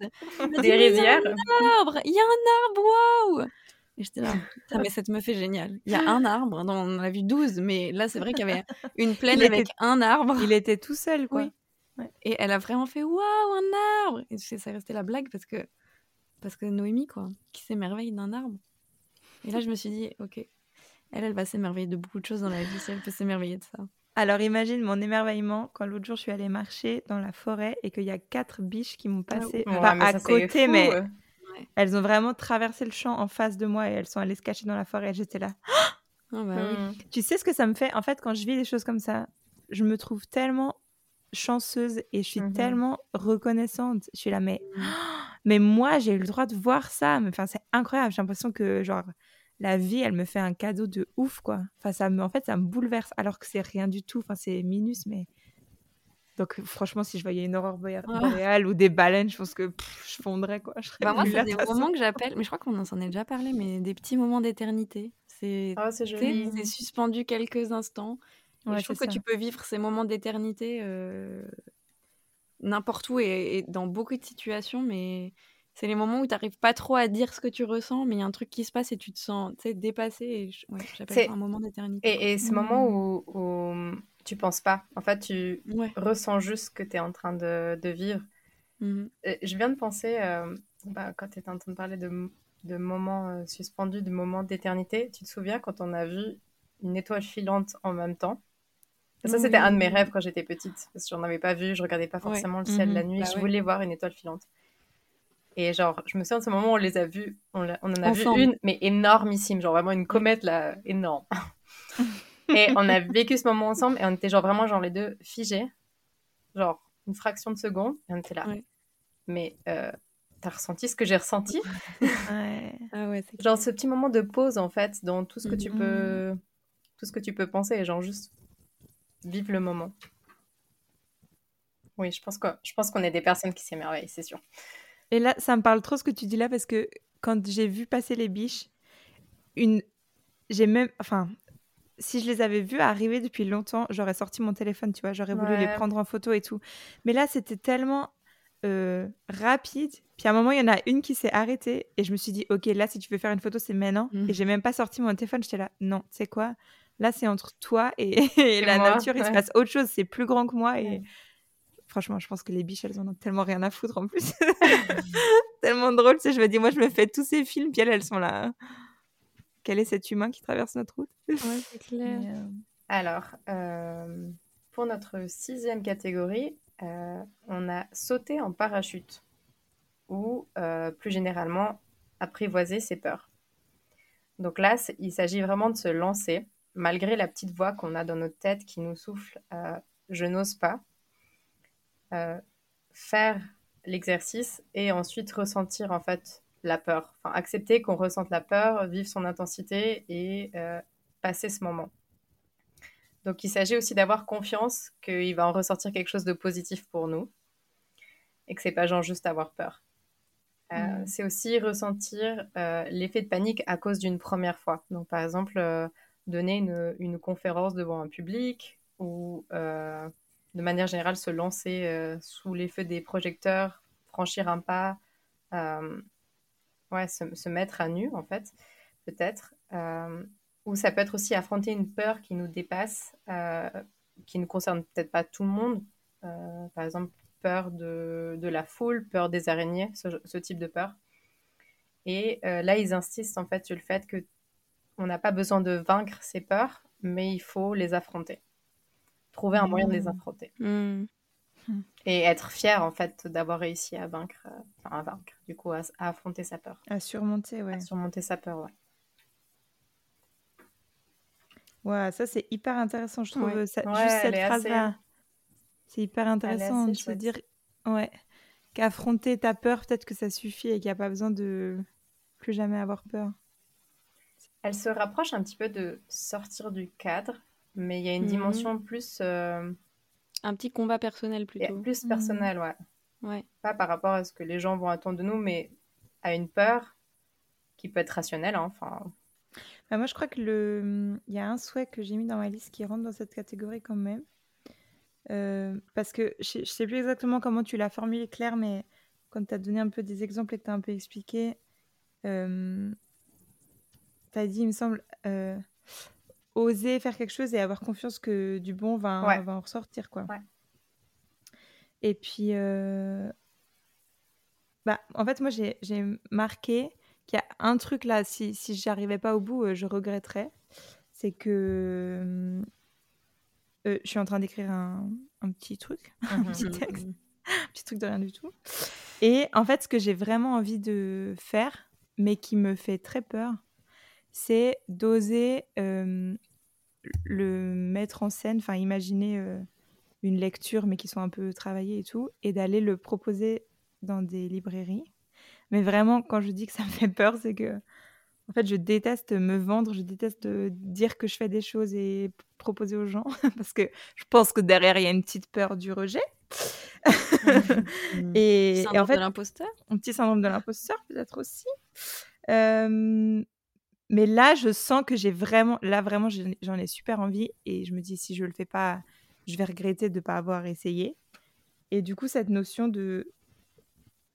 des rivières. Il y a un arbre, il y a un arbre, waouh et j'étais là, [LAUGHS] mais ça me fait génial. Il y a un arbre, on en a vu 12, mais là, c'est vrai qu'il y avait une [LAUGHS] plaine avec un arbre. Il était tout seul, quoi. Et elle a vraiment fait Waouh, un arbre Et ça restait la blague parce que, parce que Noémie, quoi, qui s'émerveille d'un arbre. Et là, je me suis dit Ok, elle, elle va s'émerveiller de beaucoup de choses dans la vie, elle peut s'émerveiller de ça. Alors imagine mon émerveillement quand l'autre jour je suis allée marcher dans la forêt et qu'il y a quatre biches qui m'ont ah passé pas à côté mais elles ont vraiment traversé le champ en face de moi et elles sont allées se cacher dans la forêt. J'étais là. [GASPS] Ah bah hmm. Tu sais ce que ça me fait? En fait, quand je vis des choses comme ça, je me trouve tellement chanceuse et je suis mhm. tellement reconnaissante. Je suis là, mais, hmm. [GASPS] mais moi, j'ai eu le droit de voir ça. Enfin, c'est incroyable. J'ai l'impression que, genre, la vie, elle me fait un cadeau de ouf, quoi. Enfin, ça me, en fait, ça me bouleverse, alors que c'est rien du tout. Enfin, c'est minus, mais. Donc, franchement, si je voyais une aurore ah. boréale ou des baleines, je pense que je fondrais, quoi. Je bah, moi, c'est des moments que j'appelle, mais je crois qu'on s'en est déjà parlé, mais des petits moments d'éternité. C'est oh, c'est suspendu quelques instants. je trouve que tu peux vivre ces moments d'éternité euh, n'importe où et, dans beaucoup de situations, mais c'est les moments où tu n'arrives pas trop à dire ce que tu ressens, mais il y a un truc qui se passe et tu te sens dépassé. Et j'appelle ça un moment d'éternité. Et, et, ce mmh. moment où, où tu penses pas, en fait, tu ressens juste ce que tu es en train de, de vivre. Mmh. je viens de penser, euh, bah, quand tu étais en train de parler de, de moments euh, suspendus, de moments d'éternité, tu te souviens quand on a vu une étoile filante en même temps? Ça, c'était un de mes rêves quand j'étais petite, parce que j'en avais pas vu, je regardais pas forcément le ciel mmh la nuit, bah je voulais voir une étoile filante. Et genre, je me souviens de ce moment où on les a vus, on, on en a vu une, mais énormissime, genre vraiment une comète là, énorme. [LAUGHS] et on a vécu ce moment ensemble et on était genre vraiment genre les deux figés, genre une fraction de seconde et on était là. Mais euh, t'as ressenti ce que j'ai ressenti? Ouais. Ah ouais, Genre ce petit moment de pause en fait dans tout ce que tu mm-hmm. peux, tout ce que tu peux penser et genre juste vivre le moment. Oui, je pense que je pense qu'on est des personnes qui s'émerveillent, c'est sûr. Et là, ça me parle trop ce que tu dis là parce que quand j'ai vu passer les biches, une, j'ai même, enfin, si je les avais vus arriver depuis longtemps, j'aurais sorti mon téléphone, tu vois, j'aurais voulu les prendre en photo et tout. Mais là, c'était tellement euh, rapide. Puis à un moment, il y en a une qui s'est arrêtée et je me suis dit, ok, là, si tu veux faire une photo, c'est maintenant. Mmh. Et j'ai même pas sorti mon téléphone. J'étais là, non, tu sais quoi? Là, c'est entre toi et, [LAUGHS] la nature. Il se passe autre chose. C'est plus grand que moi. Et franchement, je pense que les biches, elles en ont tellement rien à foutre en plus. [LAUGHS] tellement drôle. Tu sais, je me dis, moi, je me fais tous ces films, puis elles, elles sont là. Quel est cet humain qui traverse notre route? Ouais, [LAUGHS] c'est clair. Euh, Alors, euh, pour notre sixième catégorie, euh, on a sauté en parachute ou plus généralement apprivoiser ses peurs. Donc là, il s'agit vraiment de se lancer malgré la petite voix qu'on a dans notre tête qui nous souffle je n'ose pas. Faire l'exercice et ensuite ressentir en fait la peur. Enfin, accepter qu'on ressente la peur, vivre son intensité et euh, passer ce moment. Donc il s'agit aussi d'avoir confiance qu'il va en ressortir quelque chose de positif pour nous et que c'est pas genre juste avoir peur. Euh. C'est aussi ressentir euh, l'effet de panique à cause d'une première fois. Donc par exemple, donner une, une, conférence devant un public ou de manière générale se lancer sous les feux des projecteurs, franchir un pas ouais, se, mettre à nu, en fait, peut-être. Euh, ou ça peut être aussi affronter une peur qui nous dépasse, euh, qui ne concerne peut-être pas tout le monde. Euh, par exemple, peur de, de, la foule, peur des araignées, ce, type de peur. Et là, ils insistent en fait sur le fait que on n'a pas besoin de vaincre ces peurs, mais il faut les affronter. Trouver un moyen de les mmh. affronter. Mmh. Et être fier, en fait, d'avoir réussi à vaincre, euh, enfin, à vaincre, du coup, à, affronter sa peur. À surmonter, ouais. À surmonter sa peur, ouais. Ouais, ça c'est hyper intéressant, je trouve. juste cette phrase-là, c'est hyper intéressant de se dire, ouais, qu'affronter ta peur, peut-être que ça suffit et qu'il n'y a pas besoin de plus jamais avoir peur. Elle se rapproche un petit peu de sortir du cadre, mais il y a une mhm. dimension plus euh, un petit combat personnel plutôt. plus personnel, ouais. ouais. Pas par rapport à ce que les gens vont attendre de nous, mais à une peur qui peut être rationnelle. Hein, enfin. Bah, moi, je crois que le, il y a un souhait que j'ai mis dans ma liste qui rentre dans cette catégorie quand même. Euh, parce que je, ne sais plus exactement comment tu l'as formulé, Claire, mais quand tu as donné un peu des exemples et que tu as un peu expliqué, euh, tu as dit, il me semble, euh, oser faire quelque chose et avoir confiance que du bon va, va en ressortir. Quoi. Et puis, euh, bah, en fait, moi, j'ai marqué qu'il y a un truc là, si, si j'y arrivais pas au bout, euh, je regretterais. C'est que euh, je suis en train d'écrire un, un, petit truc, [LAUGHS] un petit texte, un petit truc de rien du tout. Et en fait, ce que j'ai vraiment envie de faire, mais qui me fait très peur, c'est d'oser le mettre en scène, enfin imaginer une lecture mais qui soit un peu travaillée et tout, et d'aller le proposer dans des librairies. Mais vraiment, quand je dis que ça me fait peur, c'est que en fait, je déteste me vendre, je déteste dire que je fais des choses et proposer aux gens, [LAUGHS] parce que je pense que derrière, il y a une petite peur du rejet. [LAUGHS] et, et, en fait, de l'imposteur. Un petit syndrome de l'imposteur, peut-être aussi. Euh, mais là, je sens que j'ai vraiment, là vraiment, j'en ai super envie et je me dis si je le fais pas, je vais regretter de ne pas avoir essayé. Et du coup, cette notion de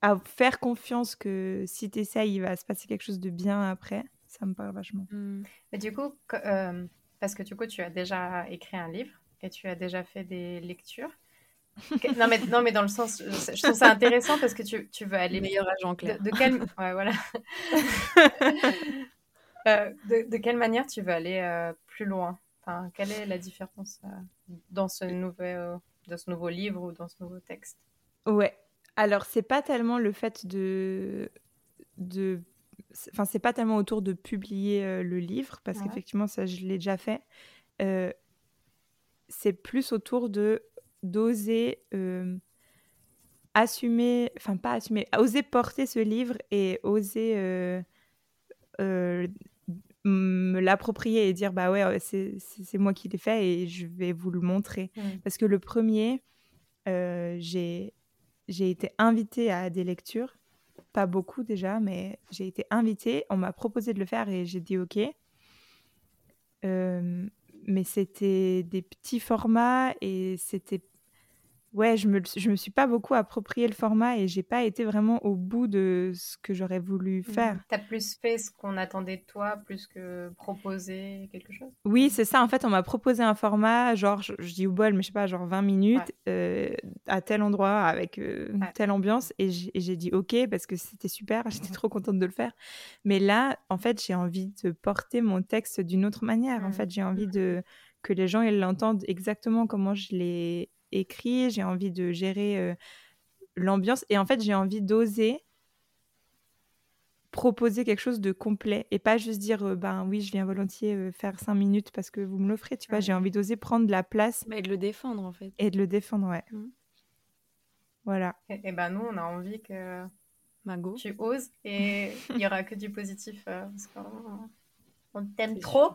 à faire confiance que si tu essayes, il va se passer quelque chose de bien après, ça me parle vachement. Mmh. Mais du coup, euh, parce que du coup, tu as déjà écrit un livre et tu as déjà fait des lectures. non, mais, non, mais dans le sens, je, trouve ça intéressant parce que tu, tu veux aller. Meilleur agent clair. De, de quel. [LAUGHS] Ouais, voilà. [LAUGHS] Euh, de, quelle manière tu veux aller euh, plus loin? Enfin, Quelle est la différence euh, dans, ce nouveau, dans ce nouveau livre ou dans ce nouveau texte? Ouais. Alors, c'est pas tellement le fait de. de... Enfin, c'est pas tellement autour de publier le livre, parce qu'effectivement, ça, je l'ai déjà fait. c'est plus autour de d'oser assumer, enfin pas assumer, oser porter ce livre et oser me l'approprier et dire bah ouais c'est moi qui l'ai fait et je vais vous le montrer. Mmh. parce que le premier j'ai j'ai été invitée à des lectures. Pas beaucoup déjà mais j'ai été invitée. On m'a proposé de le faire et j'ai dit ok. Mais c'était des petits formats et c'était ouais, je me, je me suis pas beaucoup approprié le format et j'ai pas été vraiment au bout de ce que j'aurais voulu mmh. faire. Tu as plus fait ce qu'on attendait de toi plus que proposer quelque chose? Oui, c'est ça. En fait, on m'a proposé un format, genre, je, dis au bol, mais je sais pas, genre 20 minutes euh, à tel endroit avec euh, telle ambiance et j'ai dit ok parce que c'était super, [LAUGHS] j'étais trop contente de le faire. Mais là, en fait, j'ai envie de porter mon texte d'une autre manière. En mmh. fait, j'ai envie mmh. de que les gens l'entendent exactement comment je l'ai écrit, j'ai envie de gérer l'ambiance et en fait j'ai envie d'oser proposer quelque chose de complet et pas juste dire ben oui je viens volontiers faire cinq minutes parce que vous me l'offrez tu vois j'ai envie d'oser prendre de la place et de le défendre en fait. et de le défendre ouais. Mmh. voilà. Et, ben nous on a envie que Mago. tu oses et il y aura que du positif parce qu'on t'aime trop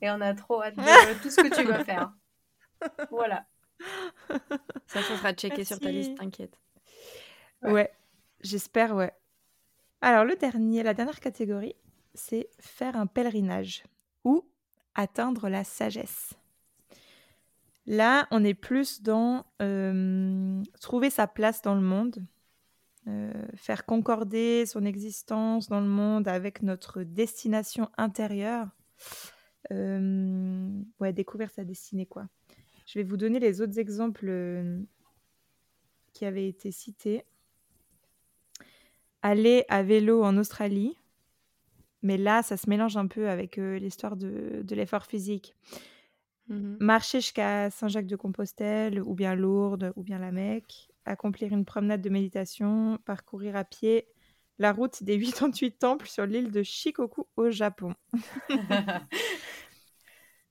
et on a trop hâte de tout ce que tu vas faire. [LAUGHS] Voilà [LAUGHS] ça, ça sera checké sur ta liste, t'inquiète. Ouais, j'espère, ouais. Alors, le dernier, la dernière catégorie, c'est faire un pèlerinage ou atteindre la sagesse. Là, on est plus dans euh, trouver sa place dans le monde, euh, faire concorder son existence dans le monde avec notre destination intérieure. Euh, ouais, découvrir sa destinée, quoi. Je vais vous donner les autres exemples euh, qui avaient été cités. Aller à vélo en Australie, mais là, ça se mélange un peu avec euh, l'histoire de, l'effort physique. Mmh Marcher jusqu'à Saint-Jacques-de-Compostelle, ou bien Lourdes, ou bien la Mecque. Accomplir une promenade de méditation. Parcourir à pied la route des [LAUGHS] 88 temples sur l'île de Shikoku au Japon. [LAUGHS] [LAUGHS]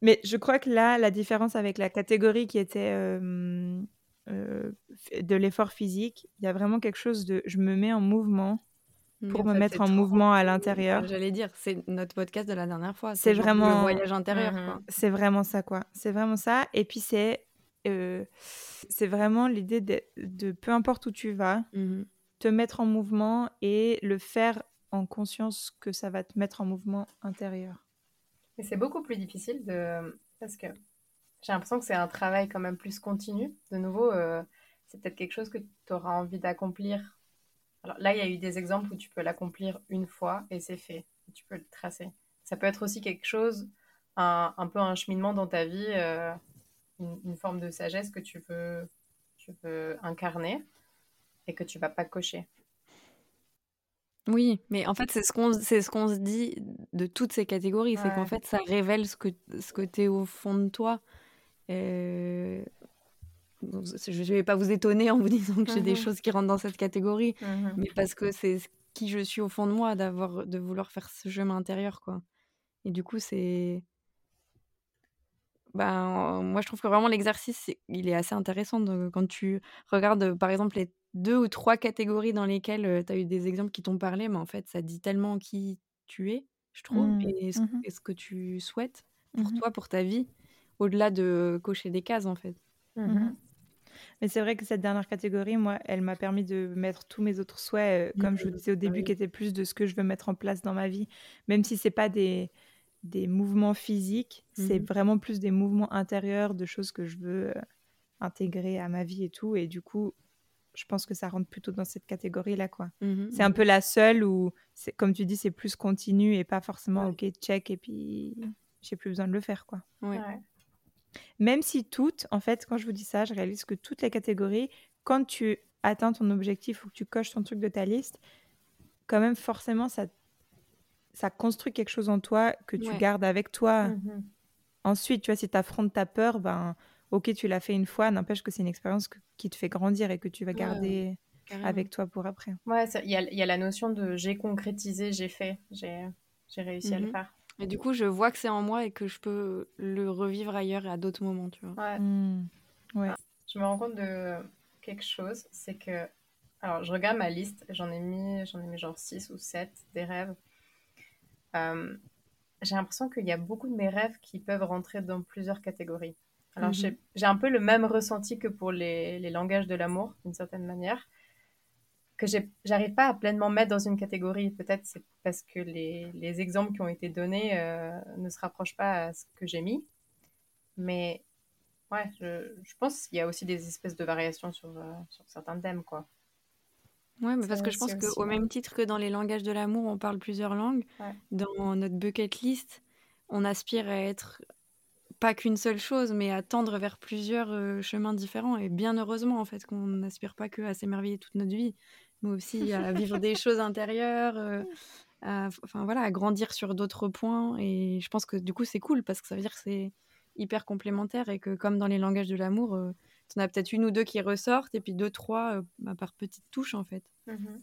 Mais je crois que là, la différence avec la catégorie qui était euh, euh, de l'effort physique, il y a vraiment quelque chose de je me mets en mouvement pour me mettre en mouvement à l'intérieur. J'allais dire, c'est notre podcast de la dernière fois. C'est vraiment le voyage intérieur. Mhm. C'est vraiment ça, quoi. C'est vraiment ça. Et puis c'est euh, c'est vraiment l'idée de, peu importe où tu vas, mhm. te mettre en mouvement et le faire en conscience que ça va te mettre en mouvement intérieur. Mais c'est beaucoup plus difficile de... parce que j'ai l'impression que c'est un travail quand même plus continu. De nouveau, euh, c'est peut-être quelque chose que tu auras envie d'accomplir. Alors là, il y a eu des exemples où tu peux l'accomplir une fois et c'est fait. tu peux le tracer. Ça peut être aussi quelque chose, un, un peu un cheminement dans ta vie, euh, une, une, forme de sagesse que tu veux, tu veux incarner et que tu vas pas cocher. Oui, mais en fait, c'est ce qu'on c'est ce qu'on se dit de toutes ces catégories, c'est qu'en fait, ça révèle ce que ce que tu es au fond de toi. Euh, je ne vais pas vous étonner en vous disant que j'ai des mmh choses qui rentrent dans cette catégorie, mmh mais parce que c'est qui je suis au fond de moi d'avoir de vouloir faire ce chemin intérieur, quoi. Et du coup, c'est ben, moi, je trouve que vraiment l'exercice, il est assez intéressant quand tu regardes, par exemple, les deux ou trois catégories dans lesquelles tu as eu des exemples qui t'ont parlé, mais en fait, ça dit tellement qui tu es, je trouve, mmh. et, ce, mmh ce, que tu souhaites pour mmh toi, pour ta vie, au-delà de cocher des cases, en fait. Mais c'est vrai que cette dernière catégorie, moi, elle m'a permis de mettre tous mes autres souhaits, comme je vous disais au début, qui étaient plus de ce que je veux mettre en place dans ma vie, même si c'est pas des, des mouvements physiques, c'est vraiment plus des mouvements intérieurs, de choses que je veux intégrer à ma vie et tout. Et du coup, je pense que ça rentre plutôt dans cette catégorie-là, quoi. Mmh c'est un peu la seule où, comme tu dis, c'est plus continu et pas forcément, ok, check, et puis j'ai plus besoin de le faire, quoi. Même si toutes, en fait, quand je vous dis ça, je réalise que toutes les catégories, quand tu atteins ton objectif ou que tu coches ton truc de ta liste, quand même, forcément, ça, ça construit quelque chose en toi que tu gardes avec toi. Mmh Ensuite, tu vois, si tu affrontes ta peur, ben ok, tu l'as fait une fois, n'empêche que c'est une expérience qui te fait grandir et que tu vas garder avec toi pour après. Ouais, il y, y, a la notion de j'ai concrétisé, j'ai fait, j'ai réussi à le mmh faire. Et du coup, je vois que c'est en moi et que je peux le revivre ailleurs et à d'autres moments, tu vois. Ouais. Mmh. Ouais. Je me rends compte de quelque chose, c'est que. Alors, je regarde ma liste, j'en ai mis, j'en ai mis genre 6 ou 7 des rêves. Euh, j'ai l'impression qu'il y a beaucoup de mes rêves qui peuvent rentrer dans plusieurs catégories. Alors, Mhm. j'ai j'ai un peu le même ressenti que pour les, les langages de l'amour, d'une certaine manière, que j'arrive pas à pleinement mettre dans une catégorie. Peut-être c'est parce que les, les exemples qui ont été donnés euh, ne se rapprochent pas à ce que j'ai mis. Mais ouais, je, je pense qu'il y a aussi des espèces de variations sur, euh, sur certains thèmes, quoi. Ouais, mais parce que je pense qu'au ouais. même titre que dans les langages de l'amour, on parle plusieurs langues, Ouais. dans notre bucket list, on aspire à être pas qu'une seule chose, mais à tendre vers plusieurs euh, chemins différents. Et bien heureusement, en fait, qu'on n'aspire pas que à s'émerveiller toute notre vie, mais aussi à [LAUGHS] vivre des choses intérieures, euh, à, enfin, voilà, à grandir sur d'autres points. Et je pense que du coup, c'est cool parce que ça veut dire que c'est hyper complémentaire et que comme dans les langages de l'amour, euh, t'en as peut-être une ou deux qui ressortent et puis deux, trois euh, bah, par petites touches, en fait. Mhm.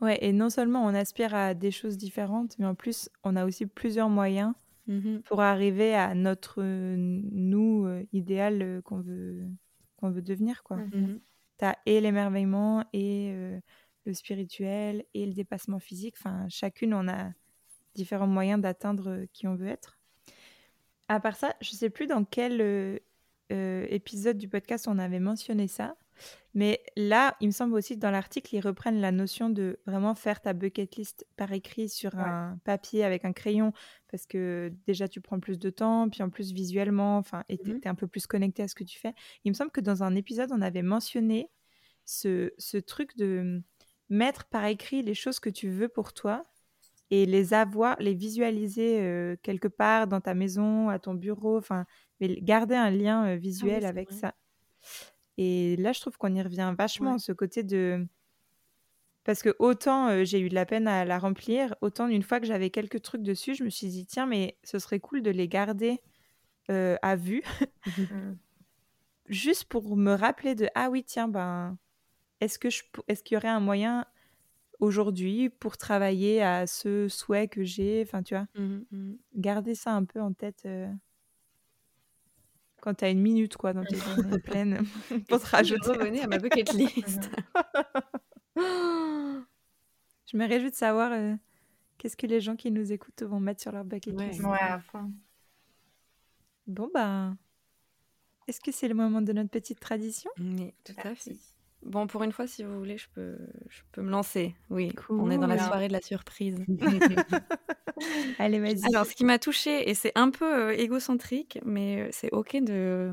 Ouais, et non seulement on aspire à des choses différentes, mais en plus, on a aussi plusieurs moyens Mhm. pour arriver à notre euh, nous euh, idéal euh, qu'on veut, qu'on veut devenir, quoi. Mhm. Mhm. T'as et l'émerveillement et euh, le spirituel et le dépassement physique. Enfin, chacune, on a différents moyens d'atteindre qui on veut être. À part ça, je sais plus dans quel euh, euh, épisode du podcast on avait mentionné ça, mais là, il me semble aussi que dans l'article, ils reprennent la notion de vraiment faire ta bucket list par écrit sur Ouais. un papier avec un crayon, parce que déjà tu prends plus de temps, puis en plus visuellement, enfin, et t'es t'es un peu plus connecté à ce que tu fais. Il me semble que dans un épisode, on avait mentionné ce, ce truc de mettre par écrit les choses que tu veux pour toi et les avoir, les visualiser euh, quelque part dans ta maison, à ton bureau, enfin, mais garder un lien euh, visuel c'est avec vrai. ça. Et là, je trouve qu'on y revient vachement, Ouais. ce côté de... Parce que autant euh, j'ai eu de la peine à la remplir, autant une fois que j'avais quelques trucs dessus, je me suis dit, tiens, mais ce serait cool de les garder euh, à vue, Mhm. [LAUGHS] juste pour me rappeler de, ah oui, tiens, ben, est-ce que je, qu'il y aurait un moyen aujourd'hui pour travailler à ce souhait que j'ai, enfin, tu vois Mhm, mhm. garder ça un peu en tête euh, quand tu as une minute quoi dans tes [LAUGHS] journées pleines pour te rajouter. Je revenais à ma bucket list? [LAUGHS] Je me réjouis de savoir euh, qu'est-ce que les gens qui nous écoutent vont mettre sur leur bucket Ouais. list. Ouais, à fond. Bon bah, est-ce que c'est le moment de notre petite tradition? Oui, tout à fait. Bon, pour une fois, si vous voulez, je peux, je peux me lancer. Oui, on est dans la soirée de la surprise. [LAUGHS] Allez vas-y. Alors, ce qui m'a touchée, et c'est un peu euh, égocentrique, mais euh, c'est ok de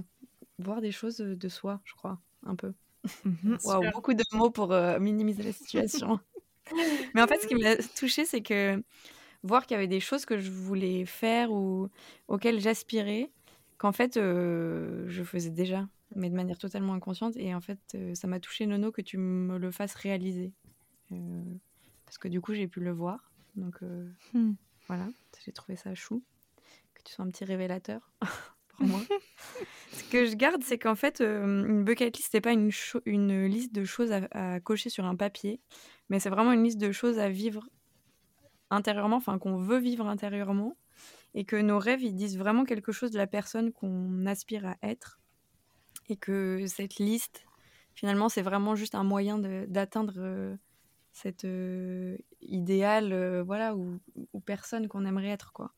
voir des choses de soi, je crois, un peu. Mhm. [LAUGHS] Waouh, beaucoup de mots pour euh, minimiser la situation. [LAUGHS] mais en fait, ce qui m'a touchée, c'est que voir qu'il y avait des choses que je voulais faire ou auxquelles j'aspirais, qu'en fait, euh, je faisais déjà, mais de manière totalement inconsciente. Et en fait, euh, ça m'a touché, Nono, que tu me le fasses réaliser. Euh, parce que du coup, j'ai pu le voir. Donc euh, Hmm. voilà, j'ai trouvé ça chou. Que tu sois un petit révélateur [LAUGHS] pour moi. [LAUGHS] Ce que je garde, c'est qu'en fait, une bucket list, c'est pas une, une liste de choses à, à cocher sur un papier, mais c'est vraiment une liste de choses à vivre intérieurement, enfin qu'on veut vivre intérieurement, et que nos rêves, ils disent vraiment quelque chose de la personne qu'on aspire à être, et que cette liste, finalement, c'est vraiment juste un moyen d'atteindre euh, cet euh, idéal, euh, voilà, ou, personne qu'on aimerait être, quoi.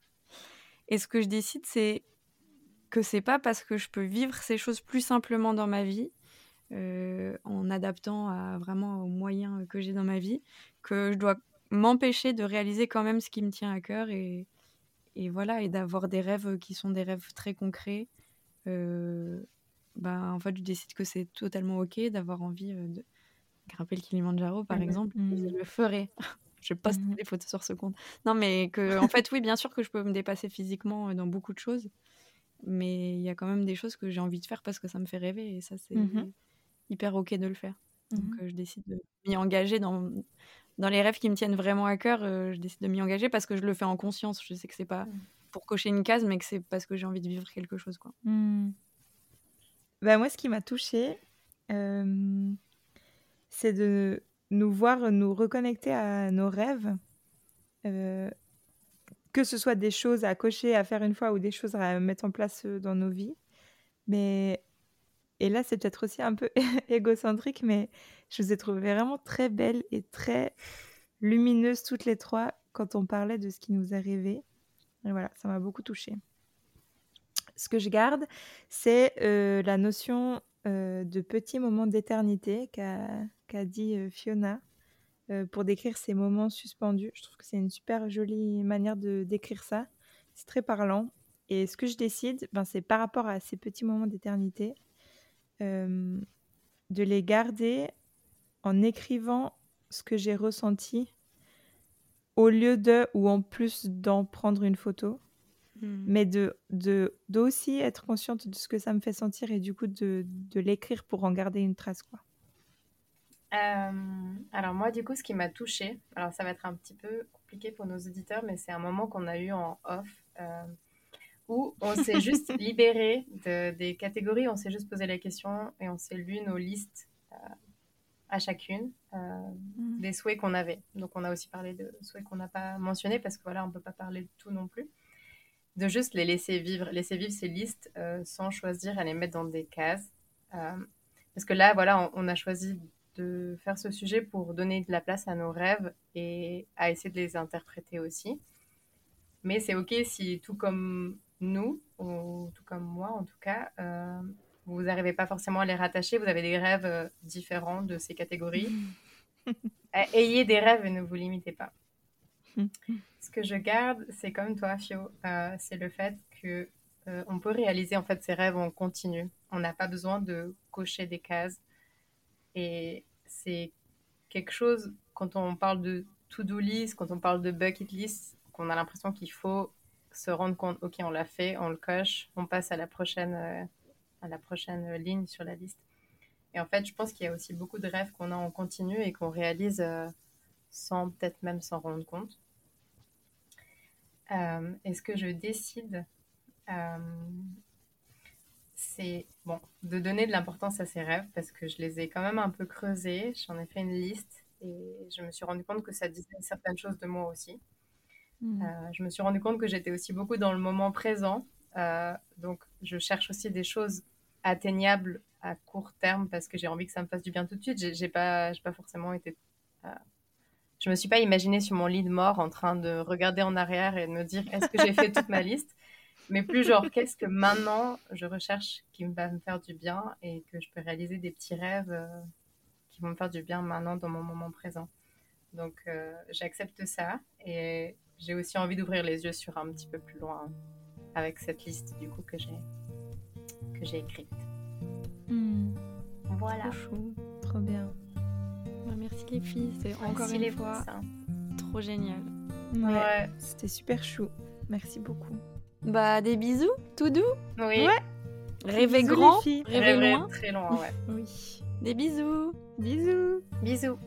Et ce que je décide, c'est que c'est pas parce que je peux vivre ces choses plus simplement dans ma vie, en adaptant à vraiment aux moyens que j'ai dans ma vie, que je dois m'empêcher de réaliser quand même ce qui me tient à cœur et, voilà, et d'avoir des rêves qui sont des rêves très concrets. Ben, en fait, je décide que c'est totalement ok d'avoir envie euh, de grimper le Kilimanjaro, par exemple. Mhm. Je le ferai. [LAUGHS] je poste Mhm. des photos sur ce compte. Non, mais que, en fait, oui, bien sûr que je peux me dépasser physiquement euh, dans beaucoup de choses, mais il y a quand même des choses que j'ai envie de faire parce que ça me fait rêver et ça, c'est Mhm. hyper ok de le faire. Donc, euh, je décide de m'y engager dans, dans les rêves qui me tiennent vraiment à cœur. euh, je décide de m'y engager parce que je le fais en conscience. Je sais que c'est pas pour cocher une case, mais que c'est parce que j'ai envie de vivre quelque chose, quoi. Bah, moi, ce qui m'a touchée, euh, c'est de nous voir nous reconnecter à nos rêves. Euh, que ce soit des choses à cocher, à faire une fois ou des choses à mettre en place dans nos vies. Mais et là, c'est peut-être aussi un peu [LAUGHS] égocentrique, mais je vous ai trouvé vraiment très belles et très lumineuses toutes les trois quand on parlait de ce qui nous arrivait. Et voilà, ça m'a beaucoup touchée. Ce que je garde, c'est la notion de petits moments d'éternité qu'a dit Fiona pour décrire ces moments suspendus. Je trouve que c'est une super jolie manière de décrire ça. C'est très parlant. Et ce que je décide, ben, c'est par rapport à ces petits moments d'éternité, de les garder en écrivant ce que j'ai ressenti au lieu de ou en plus d'en prendre une photo. Hmm. Mais de, de, d'aussi être consciente de ce que ça me fait sentir et du coup de, de l'écrire pour en garder une trace. Quoi. alors moi du coup ce qui m'a touchée, alors ça va être un petit peu compliqué pour nos auditeurs mais c'est un moment qu'on a eu en off où on s'est [LAUGHS] juste libéré de, des catégories, on s'est juste posé la question et on s'est lu nos listes euh, à chacune euh, mm. des souhaits qu'on avait. Donc on a aussi parlé de souhaits qu'on n'a pas mentionnés parce que voilà, on peut pas parler de tout non plus. De juste les laisser vivre, laisser vivre ces listes euh, sans choisir à les mettre dans des cases. parce que là, voilà, on, on, a choisi de faire ce sujet pour donner de la place à nos rêves et à essayer de les interpréter aussi. Mais c'est ok si tout comme nous, ou tout comme moi en tout cas, euh, vous n'arrivez pas forcément à les rattacher, vous avez des rêves euh, différents de ces catégories. [LAUGHS] Euh, ayez des rêves et ne vous limitez pas. Ce que je garde, c'est comme toi, Fio, c'est le fait que on peut réaliser en fait ses rêves en continu. On n'a pas besoin de cocher des cases. Et c'est quelque chose, quand on parle de to-do list, quand on parle de bucket list, qu'on a l'impression qu'il faut se rendre compte, ok, on l'a fait, on le coche, on passe à la prochaine, euh, à la prochaine ligne sur la liste. Et en fait, je pense qu'il y a aussi beaucoup de rêves qu'on a en continu et qu'on réalise euh, sans peut-être même s'en rendre compte. Euh, et ce que je décide, c'est bon, de donner de l'importance à ces rêves parce que je les ai quand même un peu creusés. J'en ai fait une liste et je me suis rendu compte que ça disait certaines choses de moi aussi. Mm. Euh, je me suis rendu compte que j'étais aussi beaucoup dans le moment présent. Euh, donc, je cherche aussi des choses atteignables à court terme parce que j'ai envie que ça me fasse du bien tout de suite. J'ai pas, pas forcément été. Euh, je me suis pas imaginée sur mon lit de mort en train de regarder en arrière et de me dire est-ce que j'ai fait toute ma liste? Mais plus genre qu'est-ce que maintenant je recherche qui va me faire du bien et que je peux réaliser des petits rêves qui vont me faire du bien maintenant dans mon moment présent? Donc j'accepte ça et j'ai aussi envie d'ouvrir les yeux sur un petit peu plus loin avec cette liste du coup que j'ai que j'ai écrite. Hmm. Voilà. Trop chou, trop bien. Bah, merci les filles, c'est encore une fois trop génial. Ouais, c'était super chou. Merci beaucoup. Bah des bisous, tout doux. Oui. Ouais. Rêvez grand, rêvez loin. Très loin, ouais. [LAUGHS] oui. Des bisous. Bisous. Bisous.